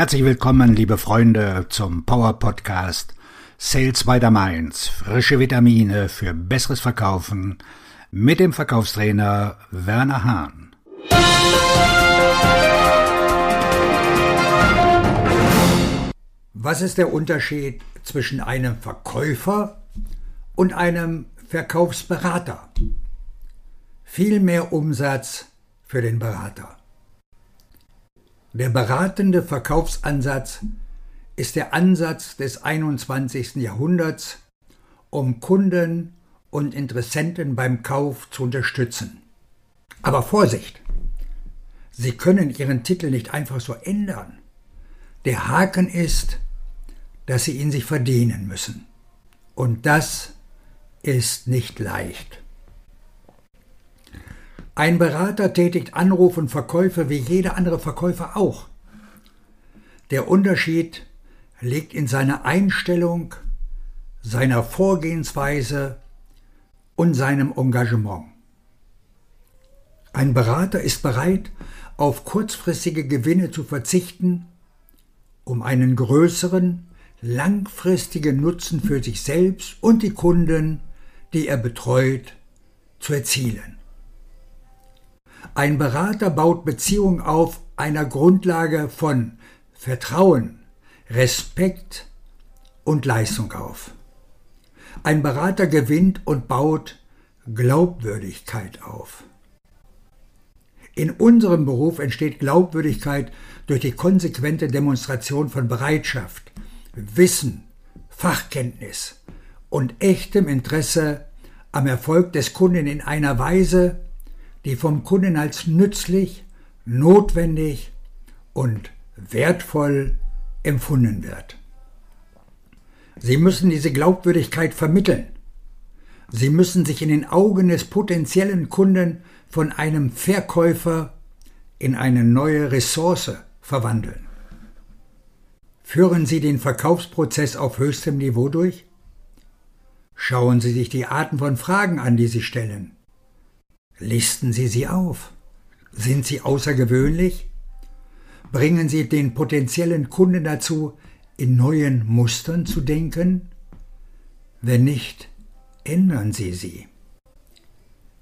Herzlich willkommen, liebe Freunde, zum Power Podcast Sales by the Mainz. Frische Vitamine für besseres Verkaufen mit dem Verkaufstrainer Werner Hahn. Was ist der Unterschied zwischen einem Verkäufer und einem Verkaufsberater? Viel mehr Umsatz für den Berater. Der beratende Verkaufsansatz ist der Ansatz des 21. Jahrhunderts, um Kunden und Interessenten beim Kauf zu unterstützen. Aber Vorsicht! Sie können Ihren Titel nicht einfach so ändern. Der Haken ist, dass Sie ihn sich verdienen müssen. Und das ist nicht leicht. Ein Berater tätigt Anruf und Verkäufe wie jeder andere Verkäufer auch. Der Unterschied liegt in seiner Einstellung, seiner Vorgehensweise und seinem Engagement. Ein Berater ist bereit, auf kurzfristige Gewinne zu verzichten, um einen größeren, langfristigen Nutzen für sich selbst und die Kunden, die er betreut, zu erzielen. Ein Berater baut Beziehungen auf einer Grundlage von Vertrauen, Respekt und Leistung auf. Ein Berater gewinnt und baut Glaubwürdigkeit auf. In unserem Beruf entsteht Glaubwürdigkeit durch die konsequente Demonstration von Bereitschaft, Wissen, Fachkenntnis und echtem Interesse am Erfolg des Kunden in einer Weise, die vom Kunden als nützlich, notwendig und wertvoll empfunden wird. Sie müssen diese Glaubwürdigkeit vermitteln. Sie müssen sich in den Augen des potenziellen Kunden von einem Verkäufer in eine neue Ressource verwandeln. Führen Sie den Verkaufsprozess auf höchstem Niveau durch? Schauen Sie sich die Arten von Fragen an, die Sie stellen. Listen Sie sie auf. Sind sie außergewöhnlich? Bringen Sie den potenziellen Kunden dazu, in neuen Mustern zu denken? Wenn nicht, ändern Sie sie.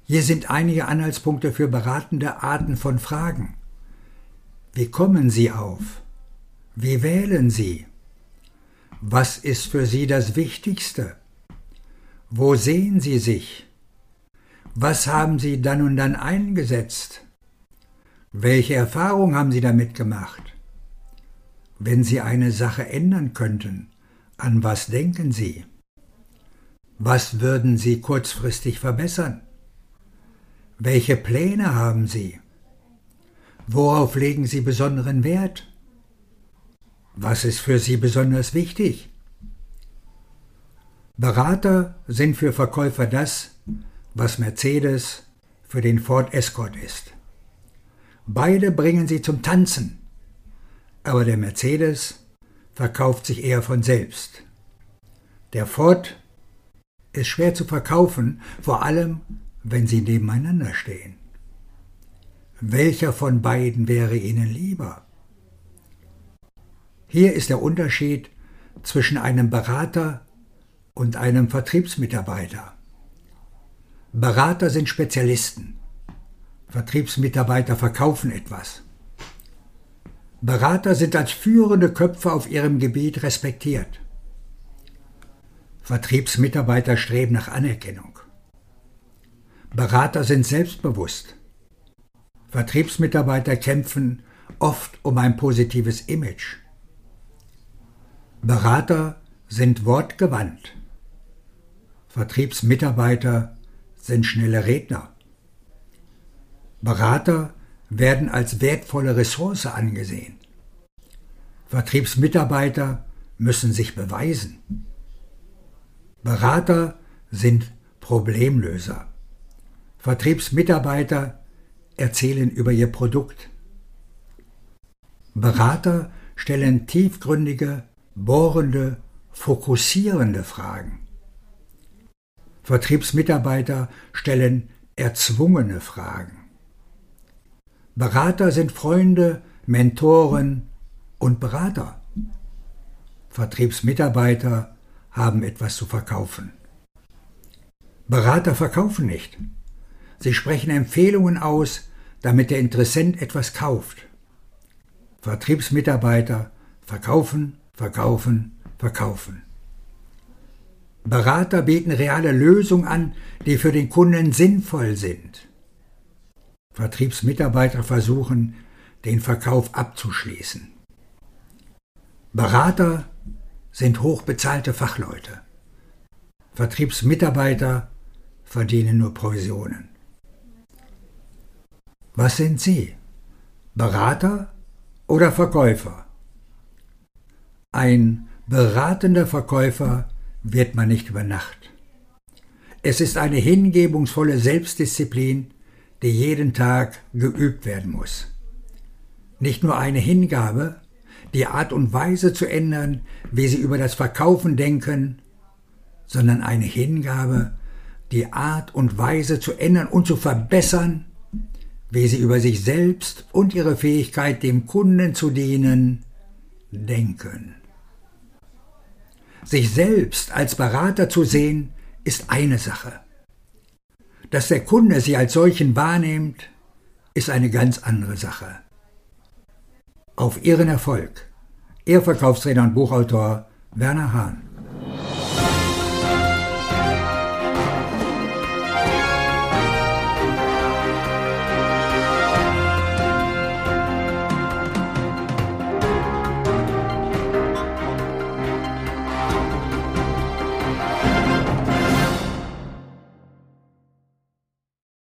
Hier sind einige Anhaltspunkte für beratende Arten von Fragen. Wie kommen Sie auf? Wie wählen Sie? Was ist für Sie das Wichtigste? Wo sehen Sie sich? Was haben Sie dann und dann eingesetzt? Welche Erfahrung haben Sie damit gemacht? Wenn Sie eine Sache ändern könnten, an was denken Sie? Was würden Sie kurzfristig verbessern? Welche Pläne haben Sie? Worauf legen Sie besonderen Wert? Was ist für Sie besonders wichtig? Berater sind für Verkäufer das, was Mercedes für den Ford Escort ist. Beide bringen sie zum Tanzen, aber der Mercedes verkauft sich eher von selbst. Der Ford ist schwer zu verkaufen, vor allem wenn sie nebeneinander stehen. Welcher von beiden wäre Ihnen lieber? Hier ist der Unterschied zwischen einem Berater und einem Vertriebsmitarbeiter. Berater sind Spezialisten. Vertriebsmitarbeiter verkaufen etwas. Berater sind als führende Köpfe auf ihrem Gebiet respektiert. Vertriebsmitarbeiter streben nach Anerkennung. Berater sind selbstbewusst. Vertriebsmitarbeiter kämpfen oft um ein positives Image. Berater sind wortgewandt. Vertriebsmitarbeiter sind schnelle Redner. Berater werden als wertvolle Ressource angesehen. Vertriebsmitarbeiter müssen sich beweisen. Berater sind Problemlöser. Vertriebsmitarbeiter erzählen über ihr Produkt. Berater stellen tiefgründige, bohrende, fokussierende Fragen. Vertriebsmitarbeiter stellen erzwungene Fragen. Berater sind Freunde, Mentoren und Berater. Vertriebsmitarbeiter haben etwas zu verkaufen. Berater verkaufen nicht. Sie sprechen Empfehlungen aus, damit der Interessent etwas kauft. Vertriebsmitarbeiter verkaufen, verkaufen, verkaufen. Berater bieten reale Lösungen an, die für den Kunden sinnvoll sind. Vertriebsmitarbeiter versuchen, den Verkauf abzuschließen. Berater sind hochbezahlte Fachleute. Vertriebsmitarbeiter verdienen nur Provisionen. Was sind Sie? Berater oder Verkäufer? Ein beratender Verkäufer wird man nicht über Nacht. Es ist eine hingebungsvolle Selbstdisziplin, die jeden Tag geübt werden muss. Nicht nur eine Hingabe, die Art und Weise zu ändern, wie sie über das Verkaufen denken, sondern eine Hingabe, die Art und Weise zu ändern und zu verbessern, wie sie über sich selbst und ihre Fähigkeit, dem Kunden zu dienen, denken. Sich selbst als Berater zu sehen, ist eine Sache. Dass der Kunde sie als solchen wahrnimmt, ist eine ganz andere Sache. Auf Ihren Erfolg. Ihr Verkaufstrainer und Buchautor Werner Hahn.